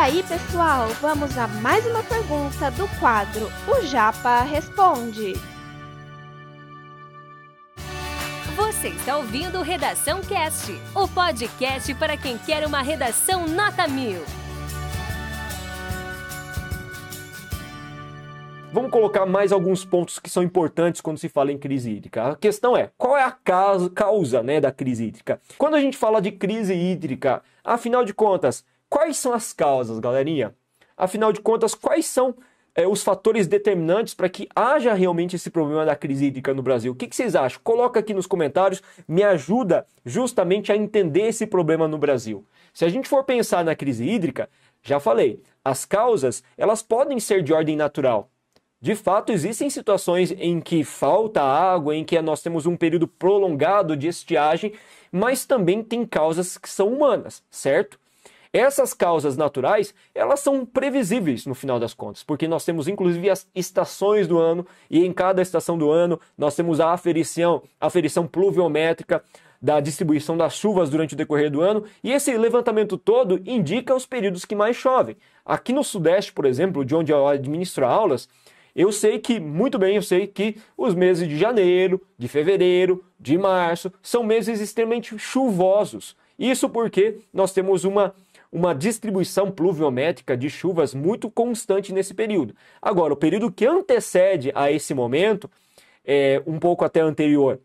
aí, pessoal, vamos a mais uma pergunta do quadro O Japa Responde. Você está ouvindo Redação Cast, o podcast para quem quer uma redação nota mil. Vamos colocar mais alguns pontos que são importantes quando se fala em crise hídrica. A questão é, qual é a causa, causa né, da crise hídrica? Quando a gente fala de crise hídrica, afinal de contas, quais são as causas, galerinha? Afinal de contas, quais são é, os fatores determinantes para que haja realmente esse problema da crise hídrica no Brasil? O que, que vocês acham? Coloca aqui nos comentários, me ajuda justamente a entender esse problema no Brasil. Se a gente for pensar na crise hídrica, já falei, as causas elas podem ser de ordem natural, de fato, existem situações em que falta água, em que nós temos um período prolongado de estiagem, mas também tem causas que são humanas, certo? Essas causas naturais, elas são previsíveis no final das contas, porque nós temos inclusive as estações do ano e em cada estação do ano nós temos a aferição, a aferição pluviométrica da distribuição das chuvas durante o decorrer do ano, e esse levantamento todo indica os períodos que mais chovem. Aqui no Sudeste, por exemplo, de onde eu administro aulas, eu sei que, muito bem, eu sei que os meses de janeiro, de fevereiro, de março são meses extremamente chuvosos. Isso porque nós temos uma, uma distribuição pluviométrica de chuvas muito constante nesse período. Agora, o período que antecede a esse momento, é, um pouco até anterior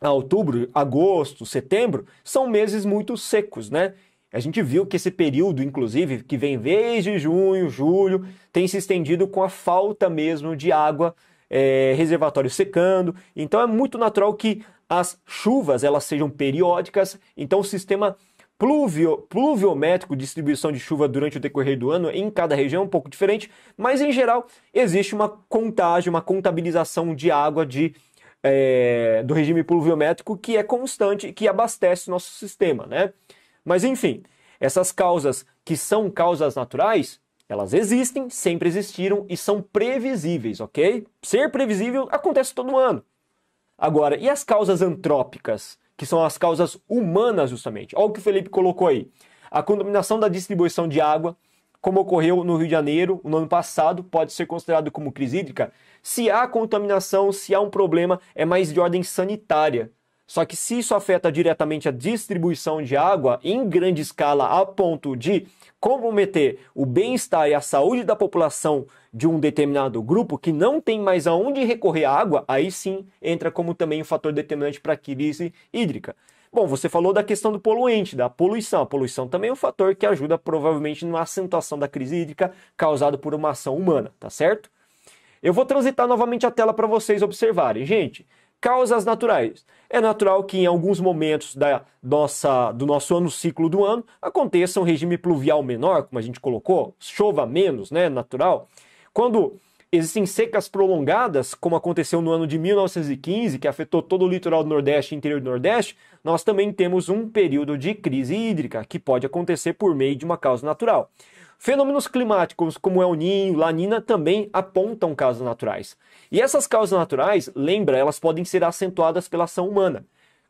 a outubro, agosto, setembro, são meses muito secos, né? A gente viu que esse período, inclusive, que vem desde junho, julho, tem se estendido com a falta mesmo de água, é, reservatório secando. Então é muito natural que as chuvas elas sejam periódicas. Então o sistema pluvio, pluviométrico, distribuição de chuva durante o decorrer do ano em cada região um pouco diferente, mas em geral existe uma contagem, uma contabilização de água de é, do regime pluviométrico que é constante e que abastece o nosso sistema, né? Mas enfim, essas causas que são causas naturais, elas existem, sempre existiram e são previsíveis, ok? Ser previsível acontece todo ano. Agora, e as causas antrópicas, que são as causas humanas justamente? Olha o que o Felipe colocou aí. A contaminação da distribuição de água, como ocorreu no Rio de Janeiro no ano passado, pode ser considerado como crise hídrica. Se há contaminação, se há um problema, é mais de ordem sanitária. Só que se isso afeta diretamente a distribuição de água em grande escala a ponto de comprometer o bem-estar e a saúde da população de um determinado grupo que não tem mais aonde recorrer à água, aí sim entra como também um fator determinante para a crise hídrica. Bom, você falou da questão do poluente, da poluição. A poluição também é um fator que ajuda provavelmente na acentuação da crise hídrica causada por uma ação humana, tá certo? Eu vou transitar novamente a tela para vocês observarem. Gente, Causas naturais. É natural que em alguns momentos da nossa, do nosso ano ciclo do ano aconteça um regime pluvial menor, como a gente colocou, chova menos, né, natural. Quando existem secas prolongadas, como aconteceu no ano de 1915, que afetou todo o litoral do Nordeste e interior do Nordeste, nós também temos um período de crise hídrica, que pode acontecer por meio de uma causa natural. Fenômenos climáticos como El Ninho, Lanina também apontam causas naturais. E essas causas naturais, lembra, elas podem ser acentuadas pela ação humana.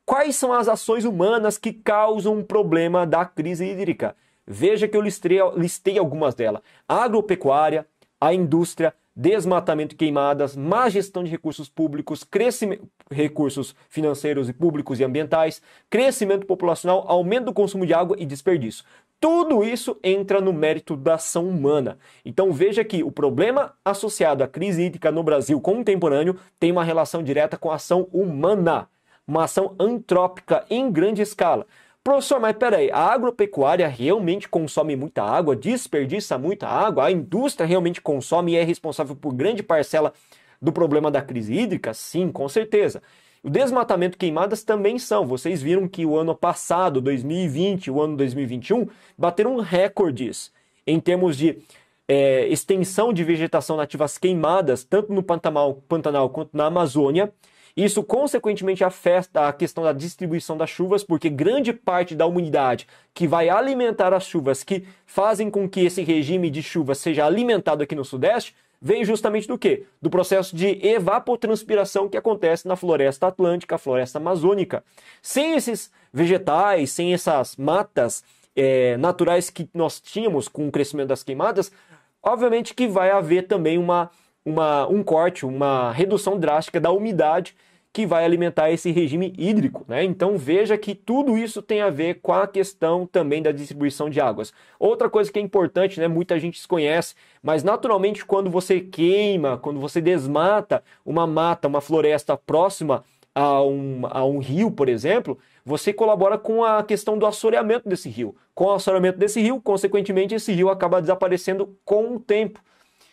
Quais são as ações humanas que causam um problema da crise hídrica? Veja que eu listei, listei algumas delas: a agropecuária, a indústria, desmatamento e queimadas, má gestão de recursos públicos, crescimento, recursos financeiros e públicos e ambientais, crescimento populacional, aumento do consumo de água e desperdício. Tudo isso entra no mérito da ação humana. Então veja que o problema associado à crise hídrica no Brasil contemporâneo tem uma relação direta com a ação humana, uma ação antrópica em grande escala. Professor, mas peraí, a agropecuária realmente consome muita água, desperdiça muita água, a indústria realmente consome e é responsável por grande parcela do problema da crise hídrica? Sim, com certeza. O desmatamento queimadas também são. Vocês viram que o ano passado, 2020, o ano 2021, bateram recordes em termos de é, extensão de vegetação nativas queimadas, tanto no Pantanal, Pantanal quanto na Amazônia. Isso, consequentemente, afeta a questão da distribuição das chuvas, porque grande parte da umidade que vai alimentar as chuvas, que fazem com que esse regime de chuva seja alimentado aqui no Sudeste, vem justamente do quê? Do processo de evapotranspiração que acontece na floresta atlântica, floresta amazônica. Sem esses vegetais, sem essas matas é, naturais que nós tínhamos com o crescimento das queimadas, obviamente que vai haver também uma, uma, um corte, uma redução drástica da umidade que vai alimentar esse regime hídrico. Né? Então veja que tudo isso tem a ver com a questão também da distribuição de águas. Outra coisa que é importante, né? muita gente desconhece, mas naturalmente quando você queima, quando você desmata uma mata, uma floresta próxima a um, a um rio, por exemplo, você colabora com a questão do assoreamento desse rio. Com o assoreamento desse rio, consequentemente, esse rio acaba desaparecendo com o tempo.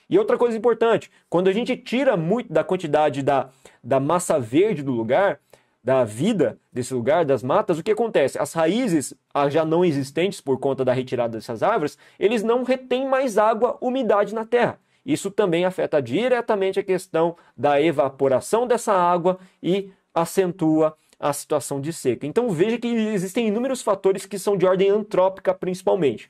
E outra coisa importante, quando a gente tira muito da quantidade da, da massa verde do lugar, da vida desse lugar, das matas, o que acontece? As raízes já não existentes por conta da retirada dessas árvores, eles não retêm mais água, umidade na terra. Isso também afeta diretamente a questão da evaporação dessa água e acentua a situação de seca. Então veja que existem inúmeros fatores que são de ordem antrópica principalmente.